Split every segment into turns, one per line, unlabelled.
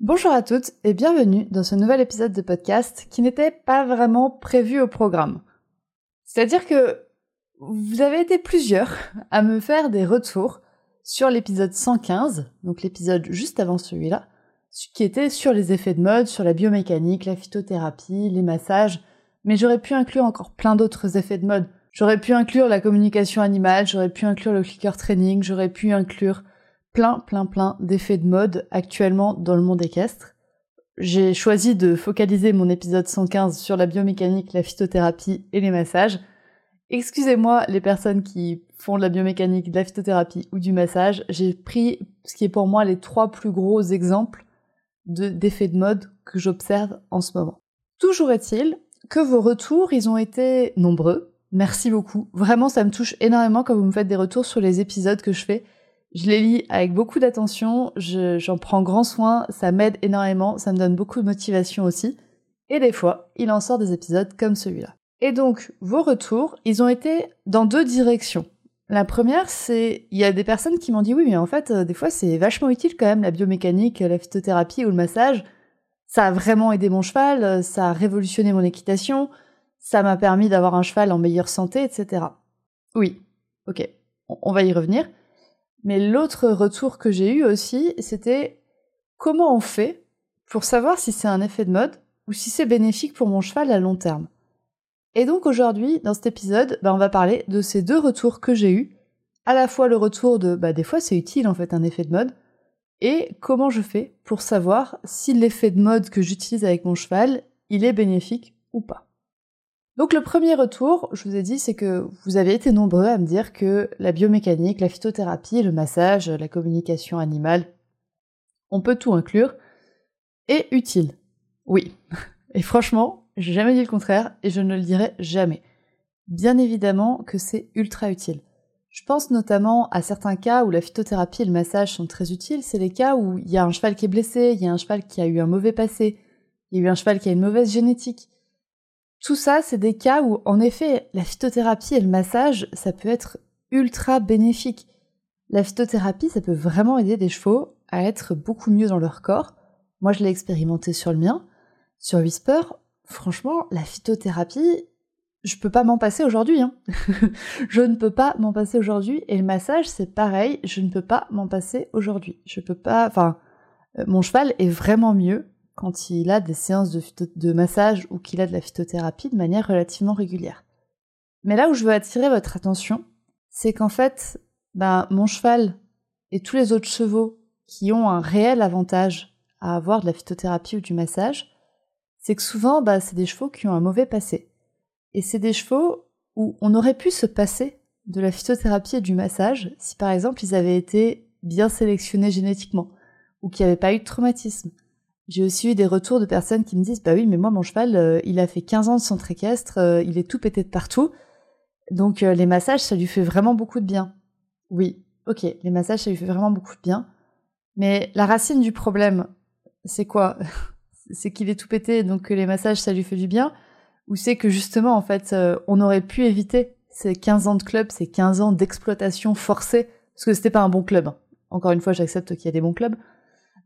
Bonjour à toutes et bienvenue dans ce nouvel épisode de podcast qui n'était pas vraiment prévu au programme. C'est-à-dire que vous avez été plusieurs à me faire des retours sur l'épisode 115, donc l'épisode juste avant celui-là, qui était sur les effets de mode, sur la biomécanique, la phytothérapie, les massages, mais j'aurais pu inclure encore plein d'autres effets de mode. J'aurais pu inclure la communication animale, j'aurais pu inclure le clicker training, j'aurais pu inclure plein, plein, plein d'effets de mode actuellement dans le monde équestre. J'ai choisi de focaliser mon épisode 115 sur la biomécanique, la phytothérapie et les massages. Excusez-moi les personnes qui font de la biomécanique, de la phytothérapie ou du massage, j'ai pris ce qui est pour moi les trois plus gros exemples d'effets de, mode que j'observe en ce moment. Toujours est-il que vos retours, ils ont été nombreux. Merci beaucoup. Vraiment, ça me touche énormément quand vous me faites des retours sur les épisodes que je fais. Je les lis avec beaucoup d'attention, j'en prends grand soin, ça m'aide énormément, ça me donne beaucoup de motivation aussi. Et des fois, il en sort des épisodes comme celui-là. Et donc, vos retours, ils ont été dans deux directions. La première, c'est il y a des personnes qui m'ont dit oui, mais en fait, euh, des fois, c'est vachement utile quand même la biomécanique, la phytothérapie ou le massage. Ça a vraiment aidé mon cheval, euh, ça a révolutionné mon équitation, ça m'a permis d'avoir un cheval en meilleure santé, etc. Oui, ok, on va y revenir. Mais l'autre retour que j'ai eu aussi, c'était comment on fait pour savoir si c'est un effet de mode ou si c'est bénéfique pour mon cheval à long terme. Et donc aujourd'hui, dans cet épisode, bah, on va parler de ces deux retours que j'ai eus. À la fois le retour de bah, des fois c'est utile en fait un effet de mode, et comment je fais pour savoir si l'effet de mode que j'utilise avec mon cheval, il est bénéfique ou pas. Donc le premier retour, je vous ai dit, c'est que vous avez été nombreux à me dire que la biomécanique, la phytothérapie, le massage, la communication animale, on peut tout inclure, est utile. Oui. Et franchement, j'ai jamais dit le contraire et je ne le dirai jamais. Bien évidemment que c'est ultra utile. Je pense notamment à certains cas où la phytothérapie et le massage sont très utiles. C'est les cas où il y a un cheval qui est blessé, il y a un cheval qui a eu un mauvais passé, il y a eu un cheval qui a une mauvaise génétique. Tout ça, c'est des cas où, en effet, la phytothérapie et le massage, ça peut être ultra bénéfique. La phytothérapie, ça peut vraiment aider des chevaux à être beaucoup mieux dans leur corps. Moi, je l'ai expérimenté sur le mien. Sur Whisper, franchement, la phytothérapie, je peux pas m'en passer aujourd'hui. Hein. je ne peux pas m'en passer aujourd'hui. Et le massage, c'est pareil, je ne peux pas m'en passer aujourd'hui. Je peux pas. Enfin, euh, mon cheval est vraiment mieux quand il a des séances de, massage ou qu'il a de la phytothérapie de manière relativement régulière. Mais là où je veux attirer votre attention, c'est qu'en fait, ben, mon cheval et tous les autres chevaux qui ont un réel avantage à avoir de la phytothérapie ou du massage, c'est que souvent, bah, c'est des chevaux qui ont un mauvais passé. Et c'est des chevaux où on aurait pu se passer de la phytothérapie et du massage si par exemple ils avaient été bien sélectionnés génétiquement ou qu'il n'y avait pas eu de traumatisme. J'ai aussi eu des retours de personnes qui me disent bah oui mais moi mon cheval euh, il a fait 15 ans de centre équestre, euh, il est tout pété de partout. Donc euh, les massages ça lui fait vraiment beaucoup de bien. Oui, ok, les massages ça lui fait vraiment beaucoup de bien. Mais la racine du problème, c'est quoi? C'est qu'il est tout pété, donc que les massages, ça lui fait du bien, ou c'est que justement, en fait, on aurait pu éviter ces 15 ans de club, ces 15 ans d'exploitation forcée, parce que c'était pas un bon club. Hein. Encore une fois, j'accepte qu'il y a des bons clubs,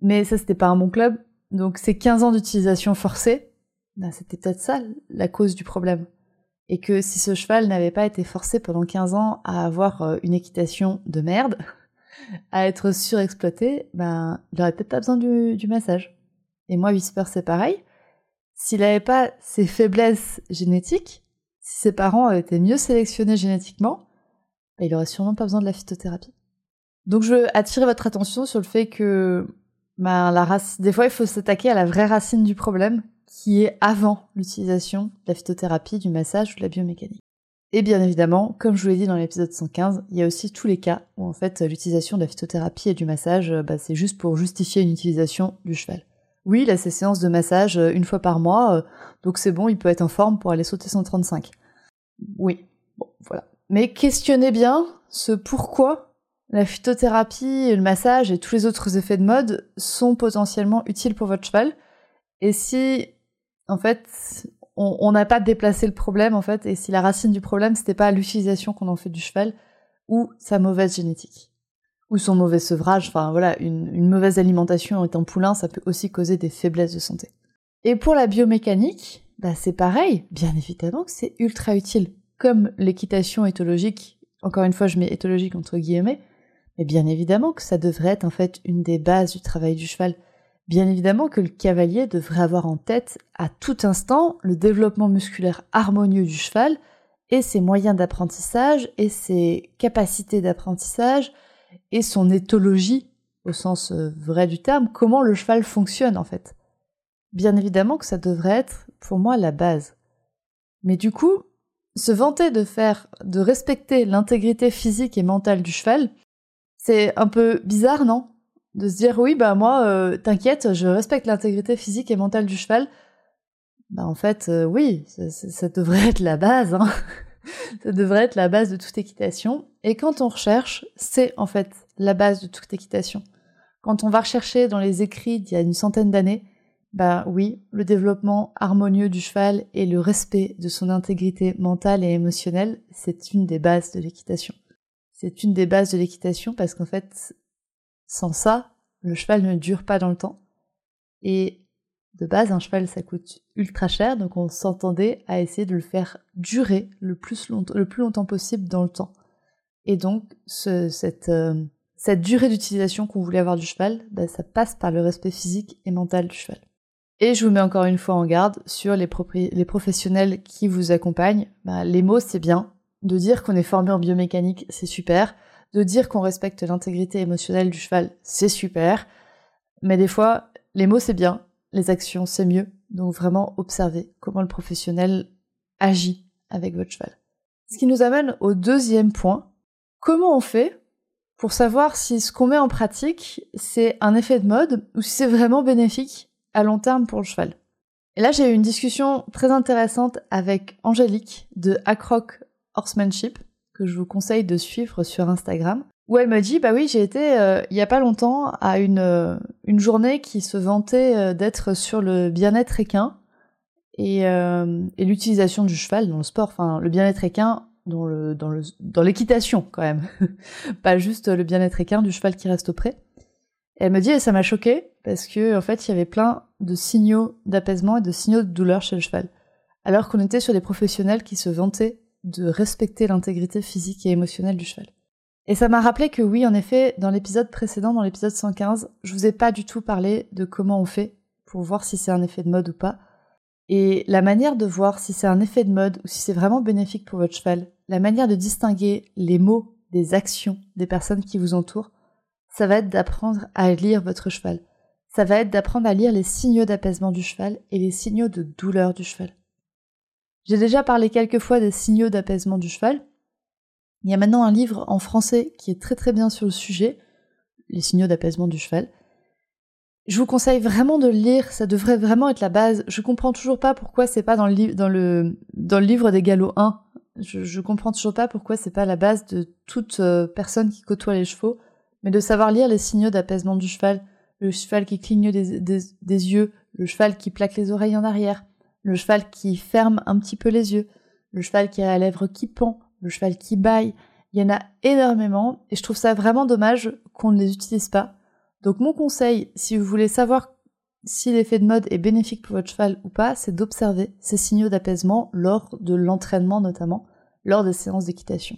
mais ça, c'était pas un bon club. Donc ces 15 ans d'utilisation forcée, bah, c'était peut-être ça la cause du problème. Et que si ce cheval n'avait pas été forcé pendant 15 ans à avoir euh, une équitation de merde, à être surexploité, ben, il aurait peut-être pas besoin du, du massage. Et moi, Whisper, c'est pareil. S'il n'avait pas ses faiblesses génétiques, si ses parents avaient été mieux sélectionnés génétiquement, bah, il aurait sûrement pas besoin de la phytothérapie. Donc je veux attirer votre attention sur le fait que bah, la race... des fois il faut s'attaquer à la vraie racine du problème, qui est avant l'utilisation de la phytothérapie, du massage ou de la biomécanique. Et bien évidemment, comme je vous l'ai dit dans l'épisode 115, il y a aussi tous les cas où en fait l'utilisation de la phytothérapie et du massage, bah, c'est juste pour justifier une utilisation du cheval. Oui, il a ses séances de massage euh, une fois par mois, euh, donc c'est bon, il peut être en forme pour aller sauter 135. Oui, bon, voilà. Mais questionnez bien ce pourquoi la phytothérapie, le massage et tous les autres effets de mode sont potentiellement utiles pour votre cheval. Et si, en fait, on n'a pas déplacé le problème, en fait, et si la racine du problème, c'était pas l'utilisation qu'on en fait du cheval ou sa mauvaise génétique ou son mauvais sevrage, enfin voilà, une, mauvaise alimentation étant poulain, ça peut aussi causer des faiblesses de santé. Et pour la biomécanique, bah c'est pareil, bien évidemment que c'est ultra utile. Comme l'équitation éthologique, encore une fois je mets éthologique entre guillemets, mais bien évidemment que ça devrait être en fait une des bases du travail du cheval. Bien évidemment que le cavalier devrait avoir en tête à tout instant le développement musculaire harmonieux du cheval et ses moyens d'apprentissage et ses capacités d'apprentissage et son éthologie au sens euh, vrai du terme, comment le cheval fonctionne en fait. Bien évidemment que ça devrait être pour moi la base. Mais du coup, se vanter de faire, de respecter l'intégrité physique et mentale du cheval, c'est un peu bizarre, non? De se dire oui, bah moi, euh, t'inquiète, je respecte l'intégrité physique et mentale du cheval. Bah en fait, euh, oui, ça, devrait être la base. Hein. ça devrait être la base de toute équitation. Et quand on recherche, c'est en fait la base de toute équitation. Quand on va rechercher dans les écrits d'il y a une centaine d'années, bah oui, le développement harmonieux du cheval et le respect de son intégrité mentale et émotionnelle, c'est une des bases de l'équitation. C'est une des bases de l'équitation parce qu'en fait, sans ça, le cheval ne dure pas dans le temps. Et de base, un cheval, ça coûte ultra cher, donc on s'entendait à essayer de le faire durer le plus, longtemps possible dans le temps. Et donc, cette, euh, cette durée d'utilisation qu'on voulait avoir du cheval, bah, ça passe par le respect physique et mental du cheval. Et je vous mets encore une fois en garde sur les, les professionnels qui vous accompagnent. Bah, les mots, c'est bien, de dire qu'on est formé en biomécanique, c'est super. De dire qu'on respecte l'intégrité émotionnelle du cheval, c'est super. Mais des fois, les mots, c'est bien. Les actions, c'est mieux. Donc vraiment, observez comment le professionnel agit avec votre cheval. Ce qui nous amène au deuxième point. Comment on fait pour savoir si ce qu'on met en pratique, c'est un effet de mode ou si c'est vraiment bénéfique à long terme pour le cheval? Et là, j'ai eu une discussion très intéressante avec Angélique de Acroc Horsemanship, que je vous conseille de suivre sur Instagram, où elle me dit, bah oui, j'ai été euh, il y a pas longtemps à une, euh, une journée qui se vantait euh, d'être sur le bien-être équin et, l'utilisation du cheval dans le sport, enfin le bien-être équin dans le dans l'équitation quand même, pas juste le bien-être équin du cheval qui reste auprès. Et elle me dit, et ça m'a choqué parce que en fait il y avait plein de signaux d'apaisement et de signaux de douleur chez le cheval, alors qu'on était sur des professionnels qui se vantaient de respecter l'intégrité physique et émotionnelle du cheval. Et ça m'a rappelé que oui, en effet, dans l'épisode précédent, dans l'épisode 115, je vous ai pas du tout parlé de comment on fait pour voir si c'est un effet de mode ou pas. Et la manière de voir si c'est un effet de mode ou si c'est vraiment bénéfique pour votre cheval, la manière de distinguer les mots des actions des personnes qui vous entourent, ça va être d'apprendre à lire votre cheval. Ça va être d'apprendre à lire les signaux d'apaisement du cheval et les signaux de douleur du cheval. J'ai déjà parlé quelques fois des signaux d'apaisement du cheval. Il y a maintenant un livre en français qui est très très bien sur le sujet, les signaux d'apaisement du cheval. Je vous conseille vraiment de le lire, ça devrait vraiment être la base. Je comprends toujours pas pourquoi c'est pas dans le, livre des galops 1. Je, comprends toujours pas pourquoi c'est pas la base de toute euh, personne qui côtoie les chevaux, mais de savoir lire les signaux d'apaisement du cheval, le cheval qui cligne des yeux, le cheval qui plaque les oreilles en arrière, le cheval qui ferme un petit peu les yeux, le cheval qui a la lèvre qui pend, le cheval qui baille. Il y en a énormément et je trouve ça vraiment dommage qu'on ne les utilise pas. Donc mon conseil, si vous voulez savoir si l'effet de mode est bénéfique pour votre cheval ou pas, c'est d'observer ces signaux d'apaisement lors de l'entraînement notamment, lors des séances d'équitation.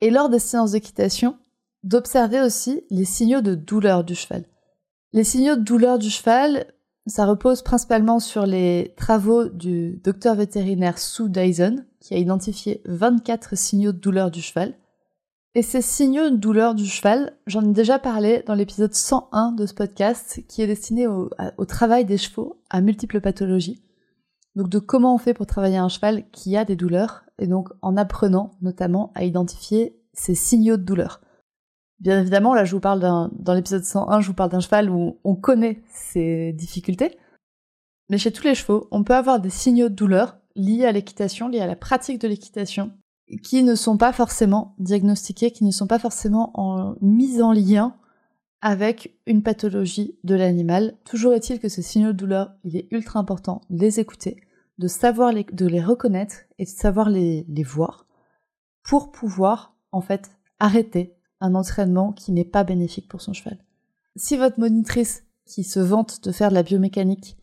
Et lors des séances d'équitation, d'observer aussi les signaux de douleur du cheval. Les signaux de douleur du cheval, ça repose principalement sur les travaux du docteur vétérinaire Sue Dyson, qui a identifié 24 signaux de douleur du cheval. Et ces signaux de douleur du cheval, j'en ai déjà parlé dans l'épisode 101 de ce podcast, qui est destiné au, travail des chevaux à multiples pathologies. Donc de comment on fait pour travailler un cheval qui a des douleurs, et donc en apprenant notamment à identifier ces signaux de douleur. Bien évidemment, là, je vous parle d'un, dans l'épisode 101, je vous parle d'un cheval où on connaît ses difficultés. Mais chez tous les chevaux, on peut avoir des signaux de douleur liés à l'équitation, liés à la pratique de l'équitation, qui ne sont pas forcément diagnostiqués, qui ne sont pas forcément en, mis en lien avec une pathologie de l'animal. Toujours est-il que ces signaux de douleur, il est ultra important de les écouter, de savoir les, de les reconnaître et de savoir les voir pour pouvoir, en fait, arrêter un entraînement qui n'est pas bénéfique pour son cheval. Si votre monitrice, qui se vante de faire de la biomécanique,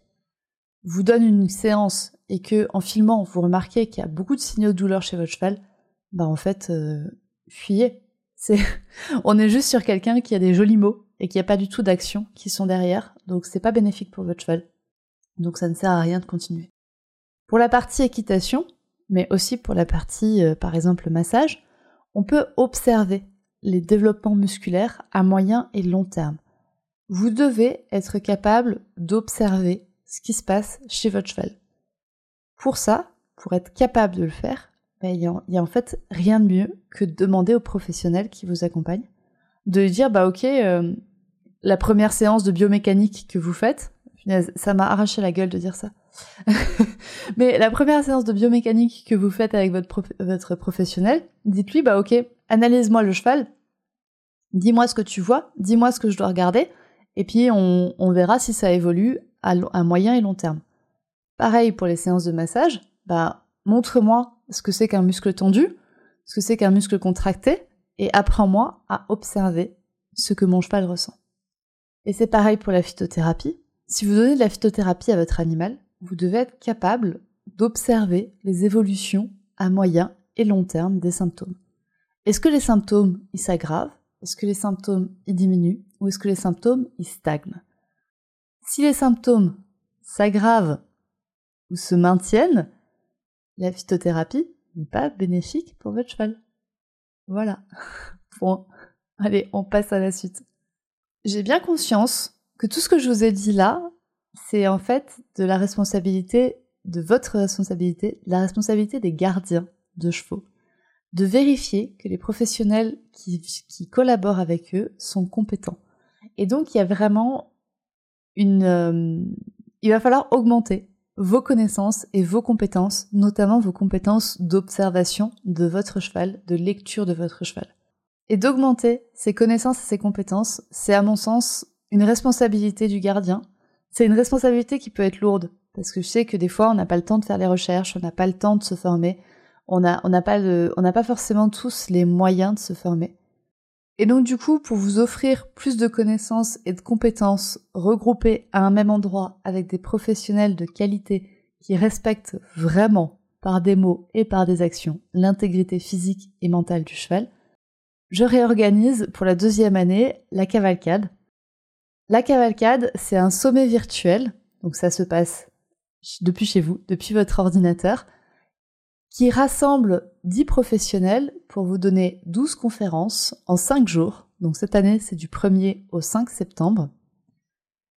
vous donne une séance et que, en filmant, vous remarquez qu'il y a beaucoup de signaux de douleur chez votre cheval, bah en fait, euh, fuyez. On est juste sur quelqu'un qui a des jolis mots et qui a pas du tout d'action qui sont derrière, donc c'est pas bénéfique pour votre cheval. Donc ça ne sert à rien de continuer. Pour la partie équitation, mais aussi pour la partie, euh, par exemple, massage, on peut observer les développements musculaires à moyen et long terme. Vous devez être capable d'observer ce qui se passe chez votre cheval. Pour ça, pour être capable de le faire, ben, il n'y a, en fait rien de mieux que de demander aux professionnels qui vous accompagnent de dire bah ok euh, la première séance de biomécanique que vous faites ça m'a arraché la gueule de dire ça mais la première séance de biomécanique que vous faites avec votre, votre professionnel dites-lui bah ok analyse-moi le cheval dis-moi ce que tu vois dis-moi ce que je dois regarder et puis on, verra si ça évolue à, moyen et long terme pareil pour les séances de massage bah montre-moi ce que c'est qu'un muscle tendu, ce que c'est qu'un muscle contracté, et apprends-moi à observer ce que mon cheval ressent. Et c'est pareil pour la phytothérapie. Si vous donnez de la phytothérapie à votre animal, vous devez être capable d'observer les évolutions à moyen et long terme des symptômes. Est-ce que les symptômes s'aggravent? Est-ce que les symptômes ils diminuent Ou est-ce que les symptômes ils stagnent? Si les symptômes s'aggravent ou se maintiennent, la phytothérapie n'est pas bénéfique pour votre cheval. Voilà. Bon, allez, on passe à la suite. J'ai bien conscience que tout ce que je vous ai dit là, c'est en fait de la responsabilité, de votre responsabilité, la responsabilité des gardiens de chevaux, de vérifier que les professionnels qui, collaborent avec eux sont compétents. Et donc, il y a vraiment une... Euh, il va falloir augmenter vos connaissances et vos compétences, notamment vos compétences d'observation de votre cheval, de lecture de votre cheval. Et d'augmenter ces connaissances et ces compétences, c'est à mon sens une responsabilité du gardien. C'est une responsabilité qui peut être lourde, parce que je sais que des fois on n'a pas le temps de faire les recherches, on n'a pas le temps de se former, on n'a on n'a pas, pas forcément tous les moyens de se former. Et donc du coup, pour vous offrir plus de connaissances et de compétences regroupées à un même endroit avec des professionnels de qualité qui respectent vraiment par des mots et par des actions l'intégrité physique et mentale du cheval, je réorganise pour la deuxième année la cavalcade. La cavalcade, c'est un sommet virtuel, donc ça se passe depuis chez vous, depuis votre ordinateur, qui rassemble 10 professionnels pour vous donner 12 conférences en 5 jours. Donc cette année, c'est du 1er au 5 septembre.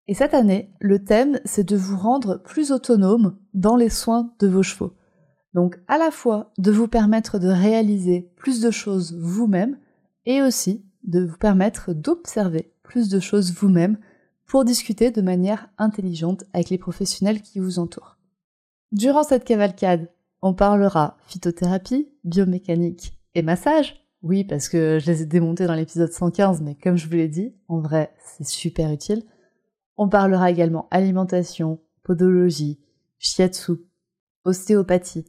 Et cette année, le thème, c'est de vous rendre plus autonome dans les soins de vos chevaux. Donc à la fois de vous permettre de réaliser plus de choses vous-même et aussi de vous permettre d'observer plus de choses vous-même pour discuter de manière intelligente avec les professionnels qui vous entourent. Durant cette cavalcade, on parlera phytothérapie, biomécanique et massage. Oui, parce que je les ai démontés dans l'épisode 115, mais comme je vous l'ai dit, en vrai, c'est super utile. On parlera également alimentation, podologie, shiatsu, ostéopathie.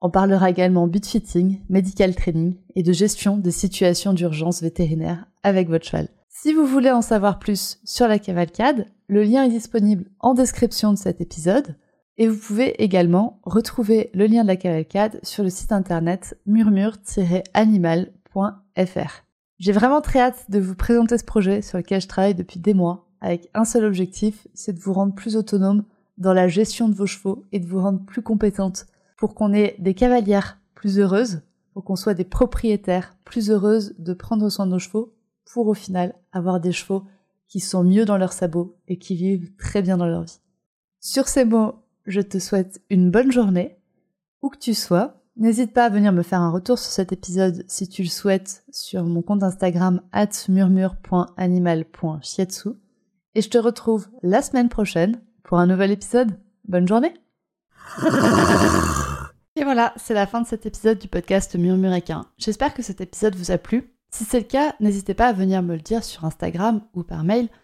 On parlera également beat fitting, medical training et de gestion des situations d'urgence vétérinaire avec votre cheval. Si vous voulez en savoir plus sur la cavalcade, le lien est disponible en description de cet épisode. Et vous pouvez également retrouver le lien de la cavalcade sur le site internet murmure-animal.fr. J'ai vraiment très hâte de vous présenter ce projet sur lequel je travaille depuis des mois, avec un seul objectif, c'est de vous rendre plus autonome dans la gestion de vos chevaux et de vous rendre plus compétente pour qu'on ait des cavalières plus heureuses, pour qu'on soit des propriétaires plus heureuses de prendre soin de nos chevaux, pour au final avoir des chevaux qui sont mieux dans leurs sabots et qui vivent très bien dans leur vie. Sur ces mots, je te souhaite une bonne journée, où que tu sois, N'hésite pas à venir me faire un retour sur cet épisode si tu le souhaites sur mon compte Instagram at. Et je te retrouve la semaine prochaine pour un nouvel épisode. Bonne journée Et voilà, c'est la fin de cet épisode du podcast Murmuréquin. J'espère que cet épisode vous a plu. Si c'est le cas, n'hésitez pas à venir me le dire sur Instagram ou par mail.